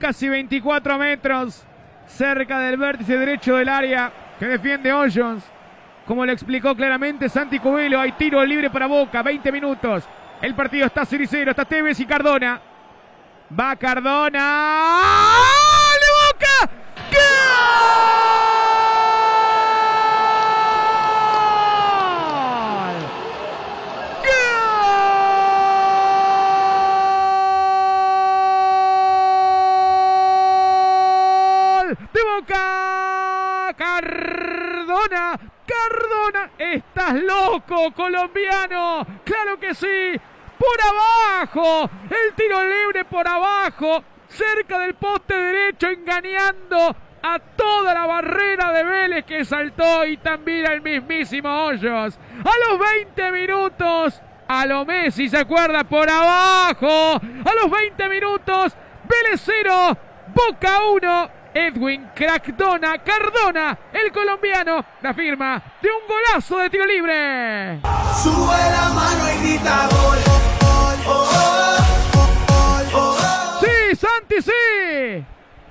casi 24 metros cerca del vértice derecho del área que defiende Hoyos. Como le explicó claramente Santi Cubelo, hay tiro libre para Boca, 20 minutos. El partido está 0 está Tevez y Cardona. Va Cardona. Boca. Cardona, Cardona, estás loco, colombiano. Claro que sí. Por abajo, el tiro libre por abajo, cerca del poste derecho, engañando a toda la barrera de Vélez que saltó y también al mismísimo Hoyos. A los 20 minutos, a lo Messi se acuerda por abajo. A los 20 minutos, Vélez 0, Boca 1. Edwin Crackdona Cardona, el colombiano, la firma de un golazo de tiro libre. Sube la mano y grita gol. Sí, Santi, sí.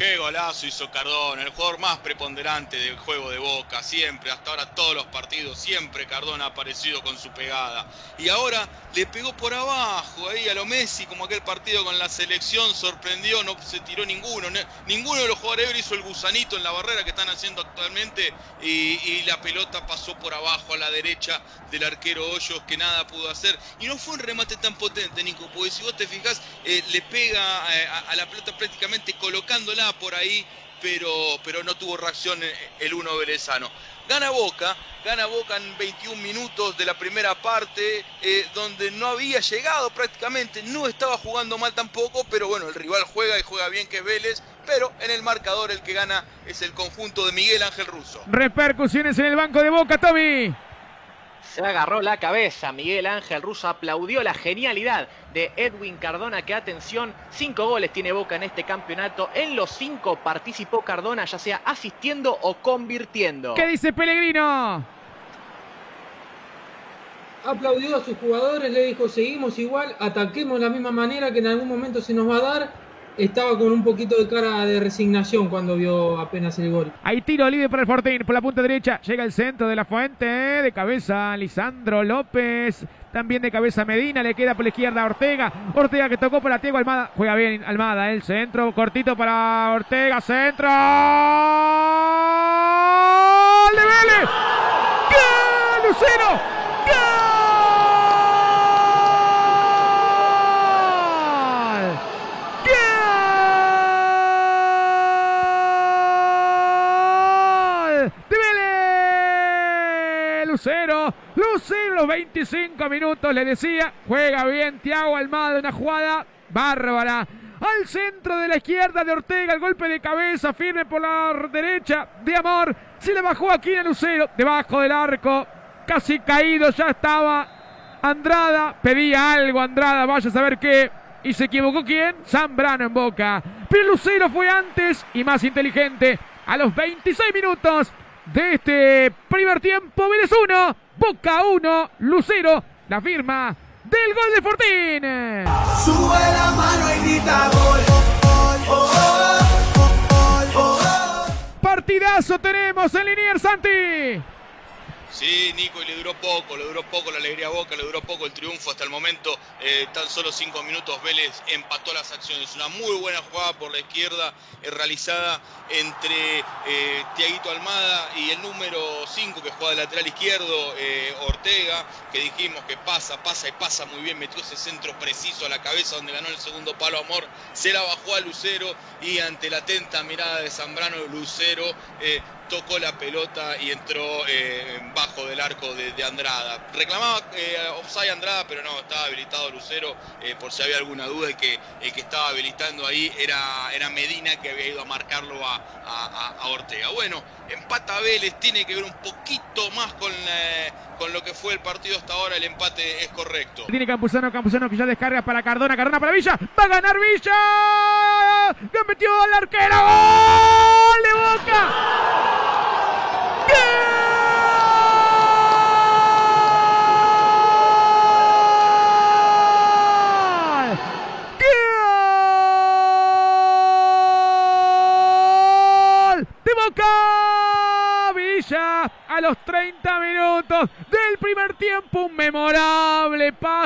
Qué golazo hizo Cardona, el jugador más preponderante del juego de Boca, siempre, hasta ahora todos los partidos, siempre Cardona ha aparecido con su pegada. Y ahora le pegó por abajo, ahí a lo Messi, como aquel partido con la selección, sorprendió, no se tiró ninguno, ninguno de los jugadores hizo el gusanito en la barrera que están haciendo actualmente y, la pelota pasó por abajo a la derecha del arquero Hoyos que nada pudo hacer. Y no fue un remate tan potente, Nico, porque si vos te fijas, eh, le pega eh, a la pelota prácticamente colocándola por ahí, pero, pero no tuvo reacción el uno velezano. Gana Boca, gana Boca en 21 minutos de la primera parte, eh, donde no había llegado prácticamente, no estaba jugando mal tampoco, pero bueno, el rival juega y juega bien que es Vélez, pero en el marcador el que gana es el conjunto de Miguel Ángel Russo. Repercusiones en el banco de Boca, Tommy. Se agarró la cabeza. Miguel Ángel Russo aplaudió la genialidad de Edwin Cardona. Que atención, cinco goles tiene Boca en este campeonato. En los cinco participó Cardona, ya sea asistiendo o convirtiendo. ¿Qué dice Pellegrino? Aplaudió a sus jugadores, le dijo, seguimos igual, ataquemos de la misma manera que en algún momento se nos va a dar estaba con un poquito de cara de resignación cuando vio apenas el gol. Hay tiro libre para el Fortín por la punta derecha. Llega el centro de la fuente. De cabeza Lisandro López. También de cabeza Medina. Le queda por la izquierda Ortega. Ortega que tocó para Tiago Almada. Juega bien Almada. El centro cortito para Ortega. Centro. ¡De Vélez! ¡Gol! ¡Lucero! ¡Gol! Lucero. Lucero, los 25 minutos, le decía. Juega bien Tiago Almada, una jugada bárbara. Al centro de la izquierda de Ortega, el golpe de cabeza, firme por la derecha de Amor. Se le bajó aquí a Lucero, debajo del arco. Casi caído, ya estaba Andrada. Pedía algo Andrada, vaya a saber qué. Y se equivocó quién? Zambrano en boca. Pero Lucero fue antes y más inteligente. A los 26 minutos de este primer tiempo. Vélez 1, Boca 1, Lucero, la firma del gol de Fortín. Sube la mano y grita gol. Partidazo tenemos en Linier Santi. Sí, Nico, y le duró poco, le duró poco la alegría a Boca, le duró poco el triunfo hasta el momento. Eh, tan solo cinco minutos Vélez empató las acciones. Una muy buena jugada por la izquierda eh, realizada entre eh, Tiaguito Almada y el número 5 que juega de lateral izquierdo, Ortega, que dijimos que pasa, pasa y pasa muy bien. Metió ese centro preciso a la cabeza donde ganó el segundo palo Amor. Se la bajó a Lucero y ante la atenta mirada de Zambrano, Lucero tocó la pelota y entró eh, bajo del arco de, Andrada. Reclamaba eh, offside Andrada, pero no, estaba habilitado Lucero, eh, por si había alguna duda, que el que estaba habilitando ahí era, era Medina, que había ido a marcarlo a, Ortega. Bueno, empata Vélez, tiene que ver un poquito más con, eh, con lo que fue el partido hasta ahora, el empate es correcto. Tiene Campuzano, Campuzano que ya descarga para Cardona, Cardona para Villa, va a ganar Villa, que metió al arquero, gol de Boca.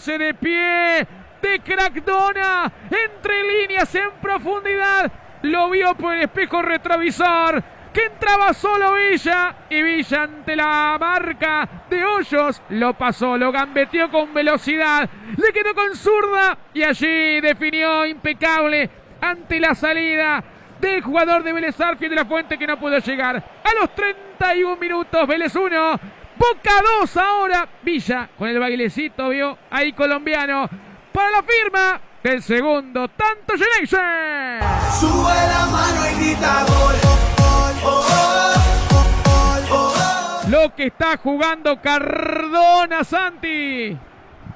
12 de pie de Crackdona. Entre líneas en profundidad. Lo vio por el espejo retrovisor. Que entraba solo Villa. Y Villa ante la marca de Hoyos. Lo pasó, lo gambeteó con velocidad. Le quedó con zurda. Y allí definió impecable ante la salida del jugador de Vélez Arfield de la Fuente que no pudo llegar. A los 31 minutos, Vélez 1. Boca 2 ahora. Villa con el bailecito, vio ahí colombiano. Para la firma del segundo, tanto Geneise. Sube la mano y grita gol. Oh, oh, oh, Lo que está jugando Cardona, Santi.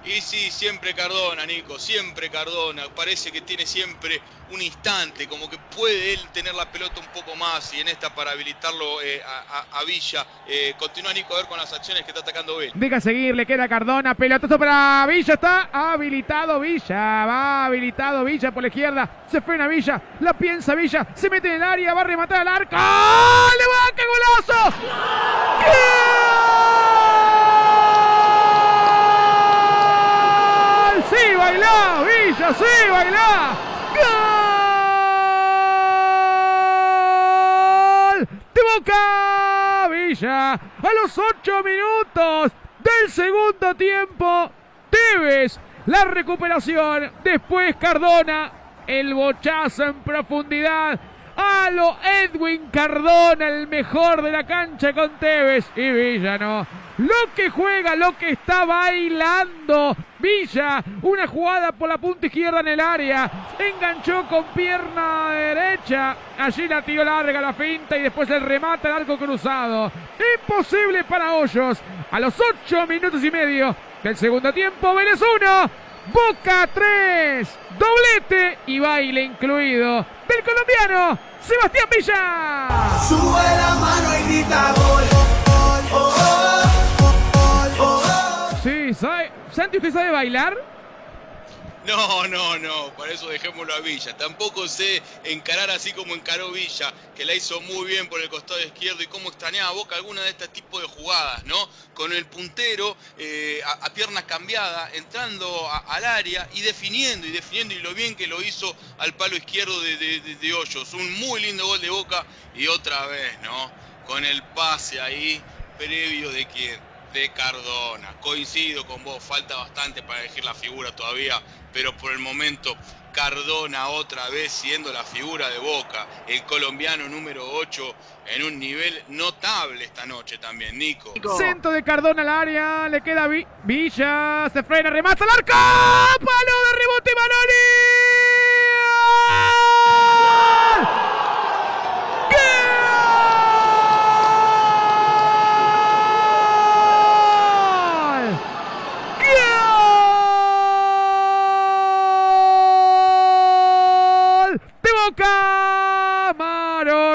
Y sí, siempre Cardona, Nico, siempre Cardona. Parece que tiene siempre un instante, como que puede él tener la pelota un poco más y en esta para habilitarlo eh, a, Villa. Eh, continúa Nico a ver con las acciones que está atacando él. Deja seguir, le queda Cardona, pelotazo para Villa, está habilitado Villa, va habilitado Villa por la izquierda, se frena Villa, la piensa Villa, se mete en el área, va a rematar al arco, ¡Ah! ¡le va, qué golazo! ¡Gol! Bailá, Villa, sí, bailá! ¡Gol! ¡De Boca! Villa, a los 8 minutos del segundo tiempo, Tevez, la recuperación, después Cardona, el bochazo en profundidad, a lo Edwin Cardona, el mejor de la cancha con Tevez y Villa no. Lo que juega, lo que está bailando. Villa, una jugada por la punta izquierda en el área. Enganchó con pierna derecha. Allí la tiró larga la finta y después el remate al arco cruzado. Imposible para Hoyos. A los 8 minutos y medio del segundo tiempo, Vélez 1. Boca 3, doblete y baile incluido del colombiano Sebastián Villa. Sube la mano y grita gol. Santi, ¿usted sabe bailar? No, no, no, para eso dejémoslo a Villa. Tampoco sé encarar así como encaró Villa, que la hizo muy bien por el costado izquierdo y cómo extrañaba Boca alguna de este tipo de jugadas, ¿no? Con el puntero eh, a, a pierna cambiada, entrando al área y definiendo y definiendo y lo bien que lo hizo al palo izquierdo de, de- Hoyos. Un muy lindo gol de Boca y otra vez, ¿no? Con el pase ahí previo de quién de Cardona. Coincido con vos, falta bastante para elegir la figura todavía, pero por el momento Cardona otra vez siendo la figura de Boca, el colombiano número 8 en un nivel notable esta noche también, Nico. Centro de Cardona al área, le queda Vi- Villa, se frena, remata al arco, palo de rebote Maroni. ¡Gol! ¡Gol! ¡De Boca!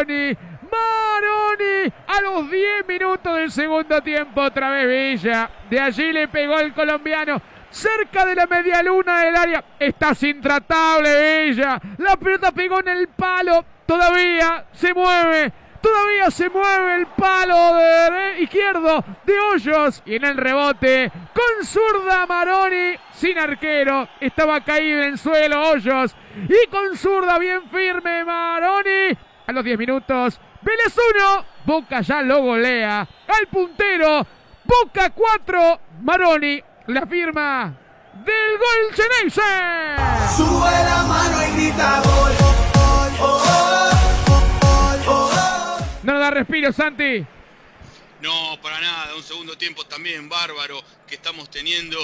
Maroni, a los 10 minutos del segundo tiempo, otra vez Villa. De allí le pegó el colombiano. Cerca de la media luna del área. Estás intratable, Villa. La pelota pegó en el palo. Todavía se mueve. Todavía se mueve el palo de izquierdo de Hoyos. Y en el rebote, con zurda Maroni, sin arquero. Estaba caído en suelo Hoyos. Y con zurda bien firme Maroni. A los 10 minutos, Vélez 1. Boca ya lo golea. Al puntero. Boca 4. Maroni. La firma del gol Geneise. Sube la mano y grita gol. No nos da respiro, Santi. No, para nada, un segundo tiempo también bárbaro que estamos teniendo.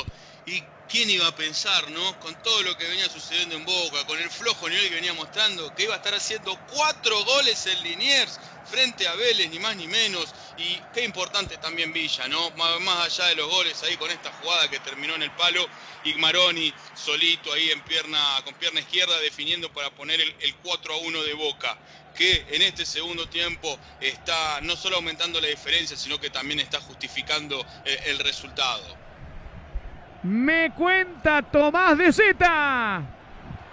¿Y quién iba a pensar, no? Con todo lo que venía sucediendo en Boca, con el flojo nivel que venía mostrando, que iba a estar haciendo cuatro goles en Liniers frente a Vélez, ni más ni menos. Y qué importante también Villa, ¿no? Má- Más allá de los goles ahí con esta jugada que terminó en el palo. Y Maroni solito ahí en pierna, con pierna izquierda definiendo para poner el, el 4 a 1 de Boca que en este segundo tiempo está no solo aumentando la diferencia, sino que también está justificando eh, el resultado. Me cuenta Tomás de Zeta.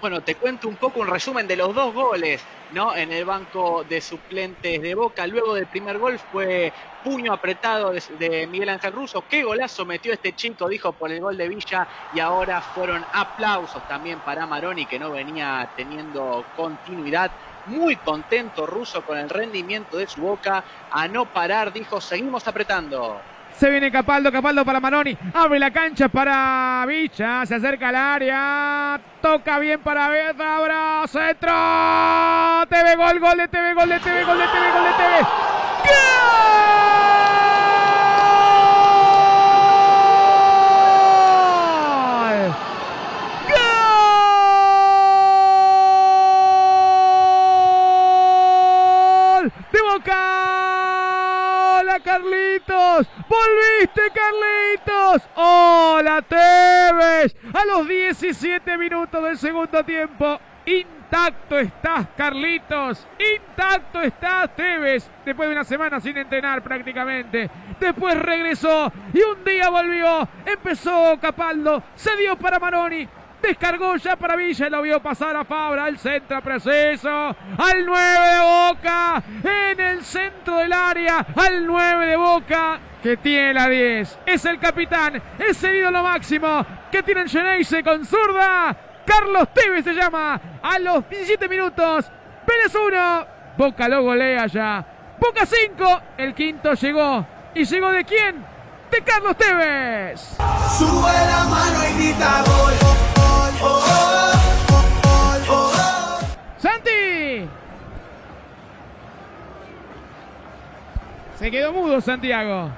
Bueno, te cuento un poco un resumen de los dos goles ¿no? En el banco de suplentes de Boca. Luego del primer gol fue puño apretado de, Miguel Ángel Russo. Qué golazo metió este chico, dijo por el gol de Villa. Y ahora fueron aplausos también para Maroni, que no venía teniendo continuidad. Muy contento Russo con el rendimiento de su Boca. A no parar, dijo, seguimos apretando. Se viene Capaldo, Capaldo para Maroni. Abre la cancha para Villa. Se acerca al área. Toca bien para Fabra. Centro. TV gol, gol de TV, gol de TV, gol de TV, gol de TV. ¡Gol! ¡De Boca! ¡Hola Carlitos! ¡Volviste Carlitos! ¡Hola Tevez! A los 17 minutos del segundo tiempo. Intacto estás, Carlitos. Intacto estás, Tevez. Después de una semana sin entrenar prácticamente. Después regresó y un día volvió. Empezó Capaldo. Se dio para Maroni. Descargó ya para Villa lo vio pasar a Fabra. Al centro preciso. Al 9 de Boca. En el centro del área. Al 9 de Boca. Que tiene la 10. Es el capitán. Es el ídolo máximo. Que tiene Geneise con zurda. Carlos Tevez se llama. A los 17 minutos. Pérez 1. Boca lo golea ya. Boca 5. El quinto llegó. ¿Y llegó de quién? De Carlos Tevez. Sube la mano y grita gol. Santi. Se quedó mudo Santiago.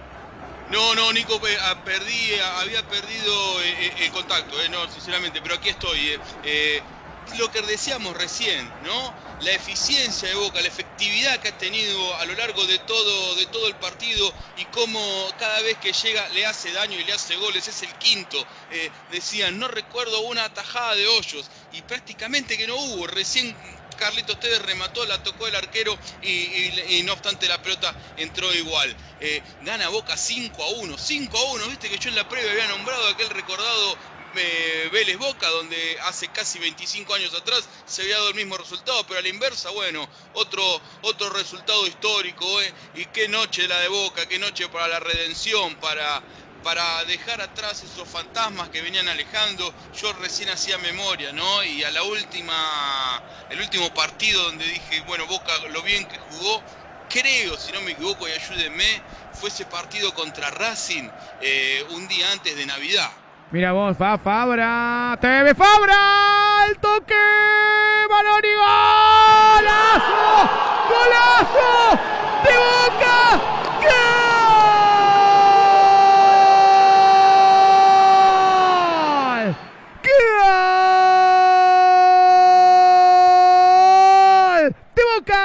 No, no, Nico, ah, perdí, ah, había perdido eh, eh, el contacto, eh, no, sinceramente, pero aquí estoy. Lo que decíamos recién, ¿no? La eficiencia de Boca, la efectividad que ha tenido a lo largo de todo, de todo el partido y cómo cada vez que llega le hace daño y le hace goles, es el quinto. Eh, decían, no recuerdo una atajada de hoyos y prácticamente que no hubo. Recién Carlitos Tevez remató, la tocó el arquero y no obstante la pelota entró igual. Eh, gana Boca 5 a 1, 5 a 1, viste que yo en la previa había nombrado aquel recordado eh, Vélez Boca, donde hace casi 25 años atrás se había dado el mismo resultado, pero a la inversa, bueno, otro, otro resultado histórico, eh, y qué noche la de Boca, qué noche para la redención, para, para dejar atrás esos fantasmas que venían alejando. Yo recién hacía memoria, ¿no? Y a la última, el último partido donde dije, bueno, Boca lo bien que jugó, creo, si no me equivoco, y ayúdenme, fue ese partido contra Racing eh, un día antes de Navidad. Mira vos, va Fabra. TV Fabra. El toque. Maroni. Golazo. Golazo. De Boca. Gol. Gol. De Boca.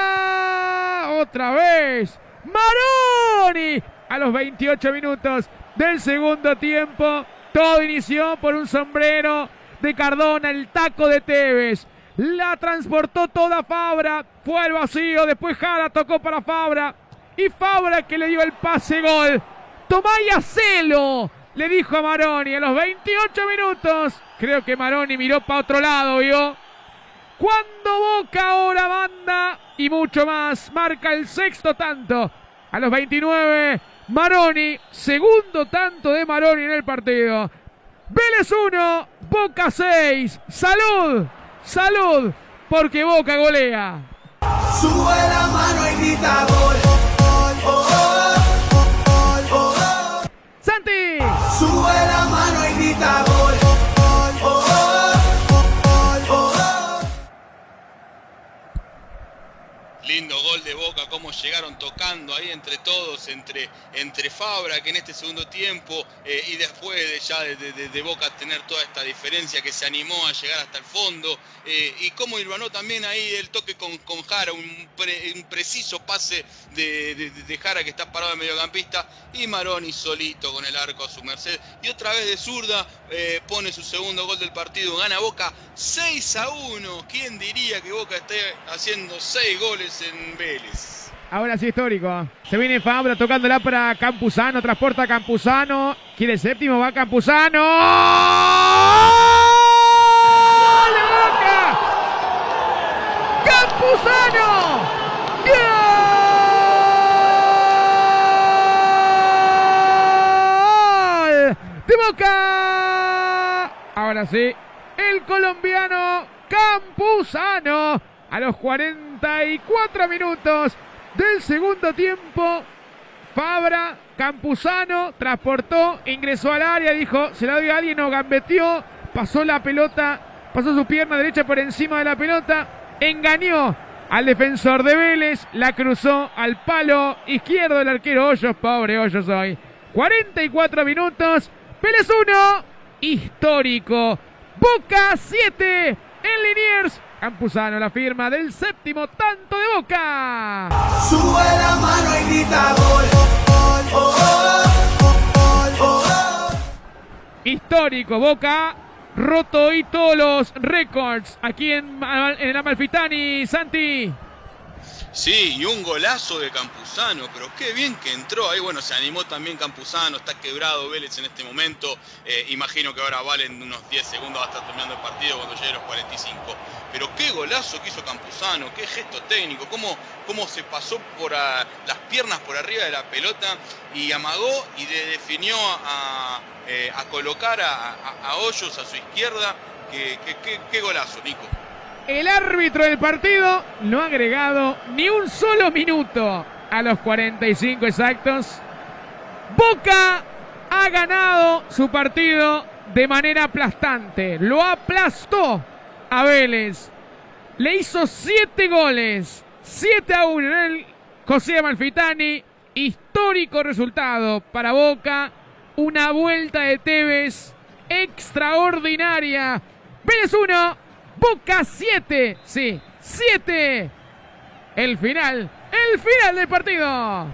Otra vez. Maroni. A los 28 minutos del segundo tiempo. Todo inició por un sombrero de Cardona, el taco de Tevez. La transportó toda Fabra. Fue al vacío. Después Jara tocó para Fabra. Y Fabra que le dio el pase gol. Tomá y hacelo. Le dijo a Maroni a los 28 minutos. Creo que Maroni miró para otro lado, vio. Cuando Boca ahora manda y mucho más. Marca el sexto tanto. A los 29, Maroni. Segundo tanto de Maroni en el partido. Vélez 1, Boca 6. Salud, salud, porque Boca golea. Sube la mano y grita gol. Oh, oh, oh. Santi, Sube la mano y grita gol de Boca, cómo llegaron tocando ahí entre todos, entre, entre Fabra, que en este segundo tiempo, eh, y después de ya de, de- de Boca tener toda esta diferencia, que se animó a llegar hasta el fondo, eh, y cómo Irvanó también ahí el toque con, con Jara, un, pre- un preciso pase de, de- de Jara que está parado de mediocampista, y Maroni solito con el arco a su merced, y otra vez de zurda eh, pone su segundo gol del partido, gana Boca 6 a 1, ¿quién diría que Boca esté haciendo 6 goles en Ahora sí histórico. Se viene Fabra tocándola para Campuzano, transporta Campuzano. Quiere séptimo, va Campuzano. ¡Gol Boca! ¡Campuzano! Campuzano. ¡Gol! De Boca. Ahora sí, el colombiano Campuzano a los 44 minutos del segundo tiempo. Fabra, Campuzano, transportó, ingresó al área, dijo, se la doy a alguien, no gambeteó, pasó la pelota, pasó su pierna derecha por encima de la pelota, engañó al defensor de Vélez, la cruzó al palo izquierdo del arquero Hoyos, pobre Hoyos hoy. 44 minutos, Vélez 1, histórico, Boca 7, en Liniers, Campuzano la firma del séptimo tanto de Boca. Sube la mano y grita gol. Oh, oh, oh, oh, oh. Histórico, Boca roto hoy todos los récords aquí en, en Amalfitani, Santi. Sí, y un golazo de Campuzano, pero qué bien que entró. Ahí, bueno, se animó también Campuzano, está quebrado Vélez en este momento. Eh, imagino que ahora valen unos 10 segundos, va a estar terminando el partido cuando llegue a los 45. Pero qué golazo que hizo Campuzano, qué gesto técnico, cómo, cómo se pasó por las piernas por arriba de la pelota y amagó y le definió a, eh, colocar a, a- a Hoyos a su izquierda. Qué- qué- qué golazo, Nico. El árbitro del partido no ha agregado ni un solo minuto a los 45 exactos. Boca ha ganado su partido de manera aplastante. Lo aplastó a Vélez. Le hizo siete goles. 7 a 1 en el José Malfitani. Histórico resultado para Boca. Una vuelta de Tevez extraordinaria. Vélez 1, Boca 7. Sí, 7. El final, el final del partido.